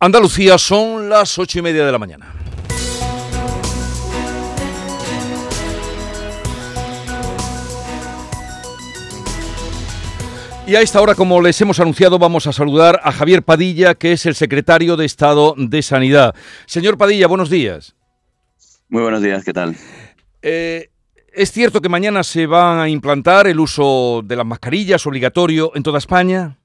Andalucía son las ocho y media de la mañana. Y a esta hora, como les hemos anunciado, vamos a saludar a Javier Padilla, que es el secretario de Estado de Sanidad. Señor Padilla, buenos días. Muy buenos días, ¿qué tal? Eh, ¿Es cierto que mañana se va a implantar el uso de las mascarillas obligatorio en toda España?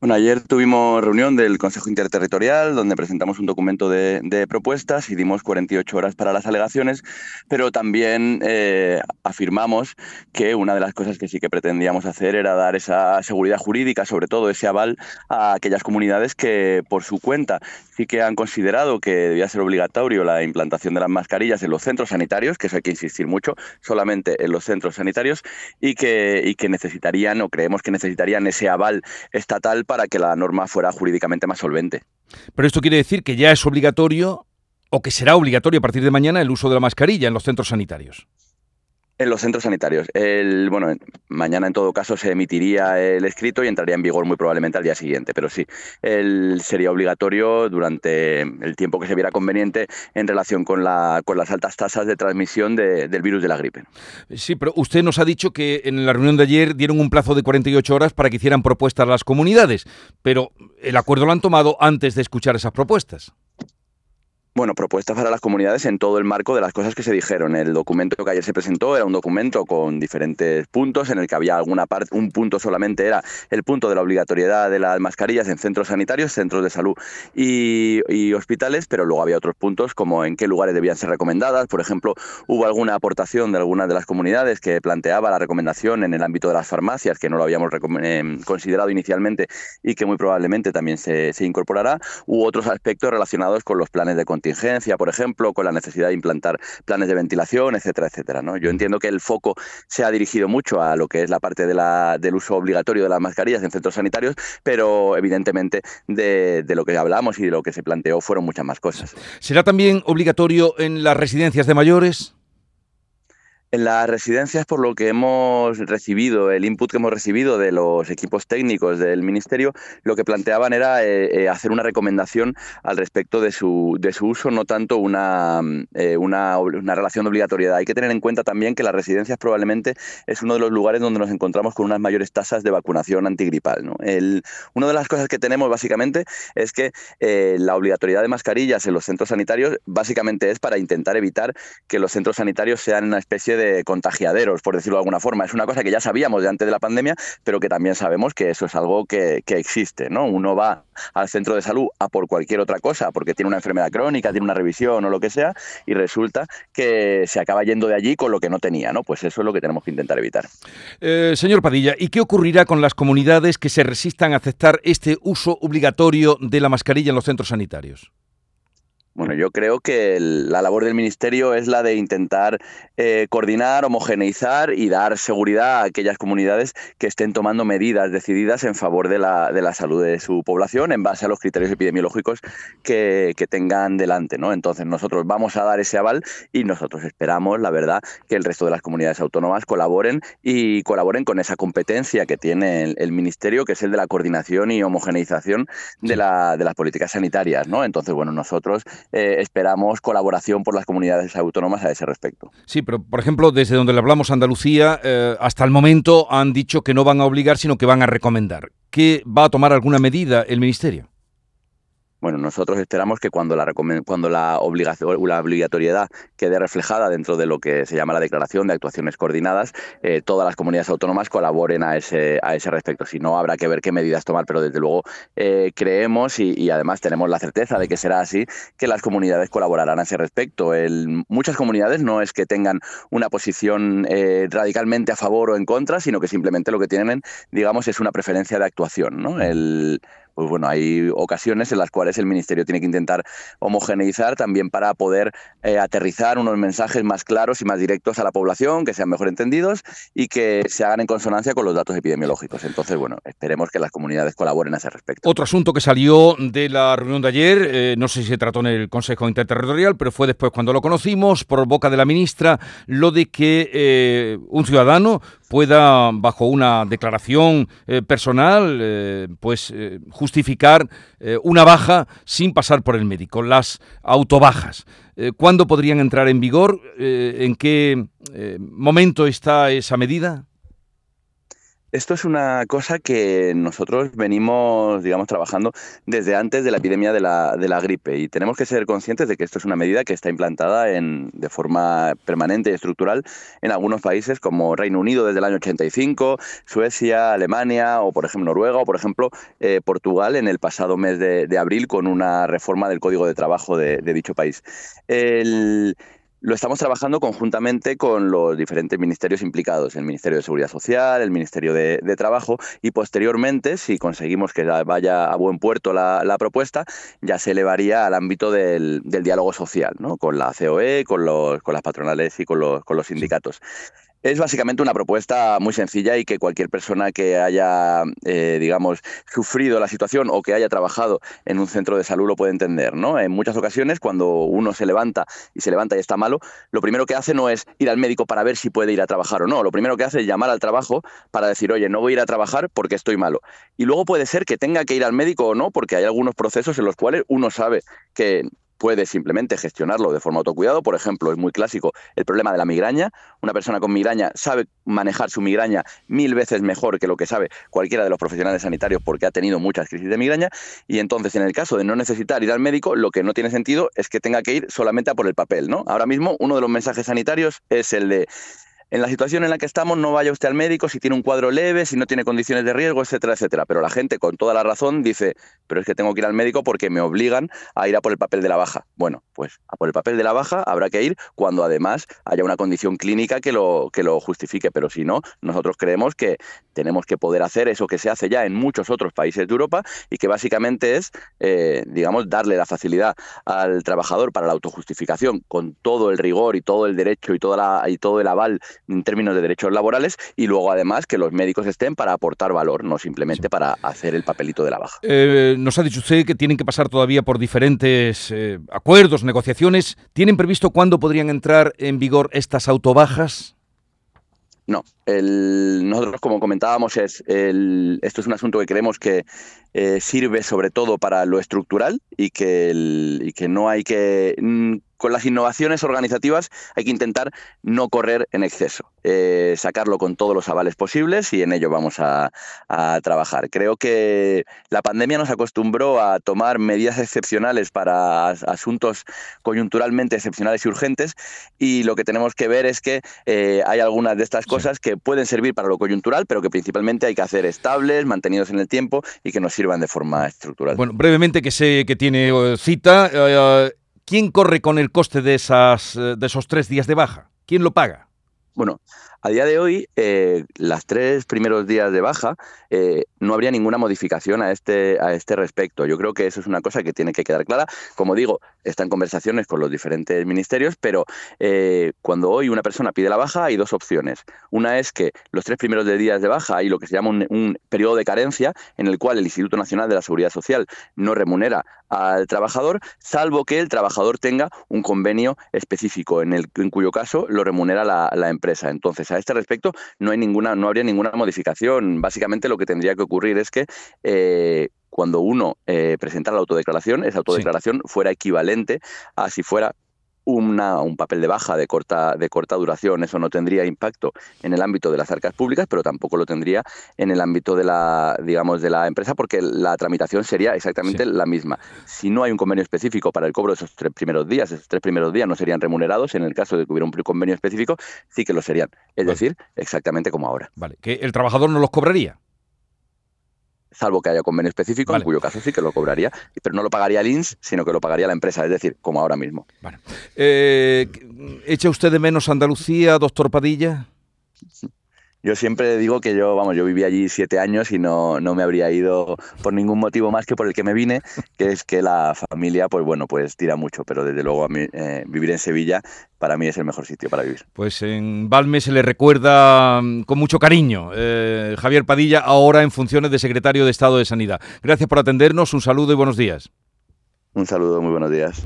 Bueno, ayer tuvimos reunión del Consejo Interterritorial donde presentamos un documento de, propuestas y dimos 48 horas para las alegaciones, pero también eh, afirmamos que una de las cosas que sí que pretendíamos hacer era dar esa seguridad jurídica, sobre todo ese aval a aquellas comunidades que por su cuenta sí que han considerado que debía ser obligatorio la implantación de las mascarillas en los centros sanitarios, que eso hay que insistir mucho, solamente en los centros sanitarios, y que, y que necesitarían o creemos que necesitarían ese aval estatal para que la norma fuera jurídicamente más solvente. Pero esto quiere decir que ya es obligatorio o que será obligatorio a partir de mañana el uso de la mascarilla en los centros sanitarios. En los centros sanitarios. El, bueno, mañana en todo caso se emitiría el escrito y entraría en vigor muy probablemente al día siguiente, pero sí, el, sería obligatorio durante el tiempo que se viera conveniente en relación con, la, con las altas tasas de transmisión del virus de la gripe. Sí, pero usted nos ha dicho que en la reunión de ayer dieron un plazo de 48 horas para que hicieran propuestas las comunidades, pero el acuerdo lo han tomado antes de escuchar esas propuestas. Bueno, propuestas para las comunidades en todo el marco de las cosas que se dijeron. El documento que ayer se presentó era un documento con diferentes puntos en el que había alguna parte, un punto solamente era el punto de la obligatoriedad de las mascarillas en centros sanitarios, centros de salud y, hospitales, pero luego había otros puntos como en qué lugares debían ser recomendadas. Por ejemplo, hubo alguna aportación de algunas de las comunidades que planteaba la recomendación en el ámbito de las farmacias, que no lo habíamos eh, considerado inicialmente y que muy probablemente también se, se incorporará, u otros aspectos relacionados con los planes de contingencia, por ejemplo, con la necesidad de implantar planes de ventilación, etcétera, etcétera. ¿no? Yo entiendo que el foco se ha dirigido mucho a lo que es la parte de la, del uso obligatorio de las mascarillas en centros sanitarios, pero evidentemente de, de lo que hablamos y de lo que se planteó fueron muchas más cosas. ¿Será también obligatorio en las residencias de mayores? En las residencias, por lo que hemos recibido, el input que hemos recibido de los equipos técnicos del Ministerio, lo que planteaban era eh, eh, hacer una recomendación al respecto de su, de su uso, no tanto una, eh, una, relación de obligatoriedad. Hay que tener en cuenta también que las residencias probablemente es uno de los lugares donde nos encontramos con unas mayores tasas de vacunación antigripal. ¿no? Una de las cosas que tenemos básicamente es que la obligatoriedad de mascarillas en los centros sanitarios básicamente es para intentar evitar que los centros sanitarios sean una especie de contagiaderos, por decirlo de alguna forma. Es una cosa que ya sabíamos de antes de la pandemia, pero que también sabemos que eso es algo que, existe. ¿no? Uno va al centro de salud a por cualquier otra cosa, porque tiene una enfermedad crónica, tiene una revisión o lo que sea, y resulta que se acaba yendo de allí con lo que no tenía. ¿no? Pues eso es lo que tenemos que intentar evitar. Eh, señor Padilla, ¿y qué ocurrirá con las comunidades que se resistan a aceptar este uso obligatorio de la mascarilla en los centros sanitarios? Bueno, yo creo que la labor del Ministerio es la de intentar eh, coordinar, homogeneizar y dar seguridad a aquellas comunidades que estén tomando medidas decididas en favor de la, de la salud de su población en base a los criterios epidemiológicos que, que, tengan delante. ¿no? Entonces nosotros vamos a dar ese aval y nosotros esperamos, la verdad, que el resto de las comunidades autónomas colaboren y colaboren con esa competencia que tiene el, Ministerio, que es el de la coordinación y homogeneización de, la, de las políticas sanitarias. ¿no? Entonces, bueno, nosotros eh, esperamos colaboración por las comunidades autónomas a ese respecto. Sí, pero por ejemplo, desde donde le hablamos Andalucía, eh, hasta el momento han dicho que no van a obligar, sino que van a recomendar. ¿Qué va a tomar alguna medida el Ministerio? Bueno, nosotros esperamos que cuando la, cuando la, la obligatoriedad quede reflejada dentro de lo que se llama la declaración de actuaciones coordinadas, eh, todas las comunidades autónomas colaboren a ese, a ese respecto. Si no, habrá que ver qué medidas tomar, pero desde luego eh, creemos y, además tenemos la certeza de que será así, que las comunidades colaborarán a ese respecto. Muchas comunidades no es que tengan una posición eh, radicalmente a favor o en contra, sino que simplemente lo que tienen, digamos, es una preferencia de actuación. ¿no? El, pues bueno, hay ocasiones en las cuales el Ministerio tiene que intentar homogeneizar también para poder eh, aterrizar unos mensajes más claros y más directos a la población, que sean mejor entendidos y que se hagan en consonancia con los datos epidemiológicos. Entonces, bueno, esperemos que las comunidades colaboren a ese respecto. Otro asunto que salió de la reunión de ayer, eh, no sé si se trató en el Consejo Interterritorial, pero fue después cuando lo conocimos, por boca de la ministra, lo de que eh, un ciudadano pueda, bajo una declaración eh, personal, eh, pues justificar una baja sin pasar por el médico, las autobajas. ¿Cuándo podrían entrar en vigor? ¿En qué momento está esa medida? Esto es una cosa que nosotros venimos, digamos, trabajando desde antes de la epidemia de la, gripe y tenemos que ser conscientes de que esto es una medida que está implantada en, de forma permanente y estructural en algunos países como Reino Unido desde el año 85, Suecia, Alemania o, por ejemplo, Noruega o, por ejemplo, eh, Portugal en el pasado mes de, de, abril con una reforma del Código de Trabajo de, de dicho país. El, lo estamos trabajando conjuntamente con los diferentes ministerios implicados, el Ministerio de Seguridad Social, el Ministerio de, Trabajo y posteriormente, si conseguimos que vaya a buen puerto la, propuesta, ya se elevaría al ámbito del, diálogo social, ¿no? con la COE, con, los, con las patronales y con los, con los sindicatos. Es básicamente una propuesta muy sencilla y que cualquier persona que haya, eh, digamos, sufrido la situación o que haya trabajado en un centro de salud lo puede entender, ¿no? En muchas ocasiones, cuando uno se levanta y se levanta y está malo, lo primero que hace no es ir al médico para ver si puede ir a trabajar o no. Lo primero que hace es llamar al trabajo para decir, oye, no voy a ir a trabajar porque estoy malo. Y luego puede ser que tenga que ir al médico o no, porque hay algunos procesos en los cuales uno sabe que puede simplemente gestionarlo de forma autocuidado. Por ejemplo, es muy clásico el problema de la migraña. Una persona con migraña sabe manejar su migraña mil veces mejor que lo que sabe cualquiera de los profesionales sanitarios porque ha tenido muchas crisis de migraña. Y entonces, en el caso de no necesitar ir al médico, lo que no tiene sentido es que tenga que ir solamente a por el papel. ¿no? Ahora mismo, uno de los mensajes sanitarios es el de en la situación en la que estamos no vaya usted al médico si tiene un cuadro leve, si no tiene condiciones de riesgo, etcétera, etcétera. Pero la gente con toda la razón dice, pero es que tengo que ir al médico porque me obligan a ir a por el papel de la baja. Bueno, pues a por el papel de la baja habrá que ir cuando además haya una condición clínica que lo, que lo justifique. Pero si no, nosotros creemos que tenemos que poder hacer eso que se hace ya en muchos otros países de Europa y que básicamente es, eh, digamos, darle la facilidad al trabajador para la autojustificación con todo el rigor y todo el derecho y, toda la, y todo el aval en términos de derechos laborales y luego además que los médicos estén para aportar valor, no simplemente para hacer el papelito de la baja. Eh, nos ha dicho usted que tienen que pasar todavía por diferentes eh, acuerdos, negociaciones. ¿Tienen previsto cuándo podrían entrar en vigor estas autobajas? No, nosotros como comentábamos es esto es un asunto que creemos que eh, sirve sobre todo para lo estructural y que, y que no hay que mm, con las innovaciones organizativas hay que intentar no correr en exceso, eh, sacarlo con todos los avales posibles y en ello vamos a, trabajar. Creo que la pandemia nos acostumbró a tomar medidas excepcionales para asuntos coyunturalmente excepcionales y urgentes y lo que tenemos que ver es que eh, hay algunas de estas cosas que pueden servir para lo coyuntural, pero que principalmente hay que hacer estables, mantenidos en el tiempo y que nos sirvan de forma estructural. Bueno, brevemente que sé que tiene eh, cita. ¿Quién corre con el coste de, esas, eh, de esos tres días de baja? ¿Quién lo paga? Bueno, a día de hoy, eh, las tres primeros días de baja, eh, no habría ninguna modificación a este, a este respecto. Yo creo que eso es una cosa que tiene que quedar clara. Como digo, está en conversaciones con los diferentes ministerios, pero eh, cuando hoy una persona pide la baja hay dos opciones. Una es que los tres primeros días de baja hay lo que se llama un, periodo de carencia en el cual el Instituto Nacional de la Seguridad Social no remunera al trabajador, salvo que el trabajador tenga un convenio específico en, el, en cuyo caso lo remunera la, la empresa. Entonces, a este respecto no hay ninguna, no habría ninguna modificación. Básicamente lo que tendría que ocurrir es que eh, cuando uno eh, presentara la autodeclaración, esa autodeclaración fuera equivalente a si fuera una, un papel de baja de corta, de corta duración. Eso no tendría impacto en el ámbito de las arcas públicas, pero tampoco lo tendría en el ámbito de la, digamos, de la empresa, porque la tramitación sería exactamente la misma. Si no hay un convenio específico para el cobro de esos tres primeros días, esos tres primeros días no serían remunerados. En el caso de que hubiera un convenio específico, sí que lo serían. Es decir, exactamente como ahora. Vale, que el trabajador no los cobraría salvo que haya convenio específico, en cuyo caso sí que lo cobraría, pero no lo pagaría el INS, sino que lo pagaría la empresa, es decir, como ahora mismo. Eh, ¿Echa usted de menos Andalucía, doctor Padilla? Yo siempre digo que yo, vamos, yo viví allí siete años y no, no me habría ido por ningún motivo más que por el que me vine, que es que la familia, pues bueno, pues tira mucho, pero desde luego a mí, eh, vivir en Sevilla para mí es el mejor sitio para vivir. Pues en Valme se le recuerda mm, con mucho cariño eh, Javier Padilla, ahora en funciones de secretario de Estado de Sanidad. Gracias por atendernos, un saludo y buenos días. Un saludo, muy buenos días.